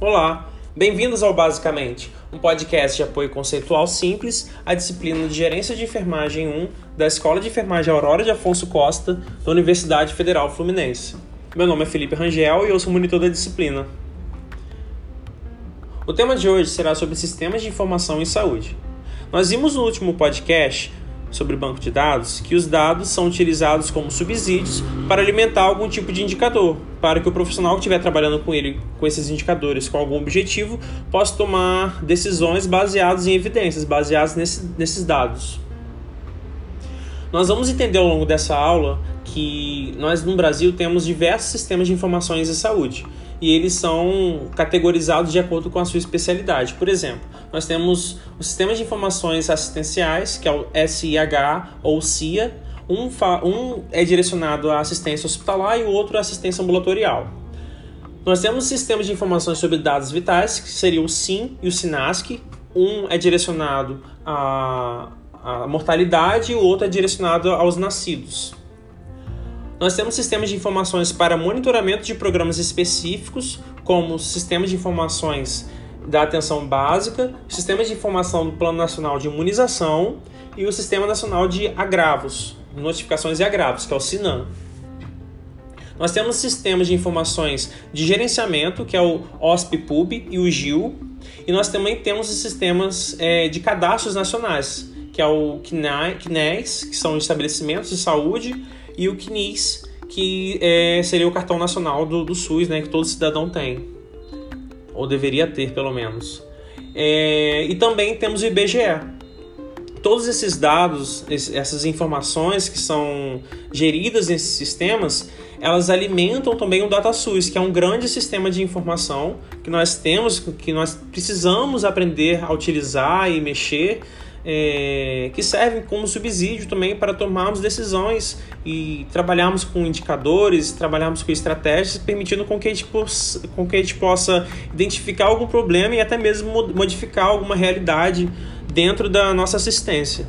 Olá, bem-vindos ao Basicamente, um podcast de apoio conceitual simples à disciplina de Gerência de Enfermagem 1 da Escola de Enfermagem Aurora de Afonso Costa, da Universidade Federal Fluminense. Meu nome é Felipe Rangel e eu sou monitor da disciplina. O tema de hoje será sobre sistemas de informação em saúde. Nós vimos no último podcast sobre banco de dados que os dados são utilizados como subsídios para alimentar algum tipo de indicador, para que o profissional que estiver trabalhando com ele, com esses indicadores, com algum objetivo, possa tomar decisões baseadas em evidências, baseadas nesse, nesses dados. Nós vamos entender ao longo dessa aula que nós no Brasil temos diversos sistemas de informações em saúde e eles são categorizados de acordo com a sua especialidade. Por exemplo, nós temos o Sistema de Informações Assistenciais, que é o SIH ou CIA. Um, um é direcionado à assistência hospitalar e o outro à assistência ambulatorial. Nós temos sistemas de informações sobre dados vitais, que seria o SIM e o SINASC. Um é direcionado à, à mortalidade e o outro é direcionado aos nascidos. Nós temos sistemas de informações para monitoramento de programas específicos, como sistemas de informações da atenção básica, sistemas de informação do Plano Nacional de Imunização e o Sistema Nacional de Agravos, Notificações e Agravos, que é o SINAM. Nós temos sistemas de informações de gerenciamento, que é o OSP-PUB e o GIL, e nós também temos os sistemas é, de cadastros nacionais, que é o CNES, que são estabelecimentos de saúde, e o CNIS, que é, seria o cartão nacional do, do SUS, né, que todo cidadão tem, ou deveria ter pelo menos. É, e também temos o IBGE. Todos esses dados, essas informações que são geridas nesses sistemas, elas alimentam também o DataSUS, que é um grande sistema de informação que nós temos, que nós precisamos aprender a utilizar e mexer é, que servem como subsídio também para tomarmos decisões e trabalharmos com indicadores, trabalharmos com estratégias, permitindo com que, a gente possa, com que a gente possa identificar algum problema e até mesmo modificar alguma realidade dentro da nossa assistência.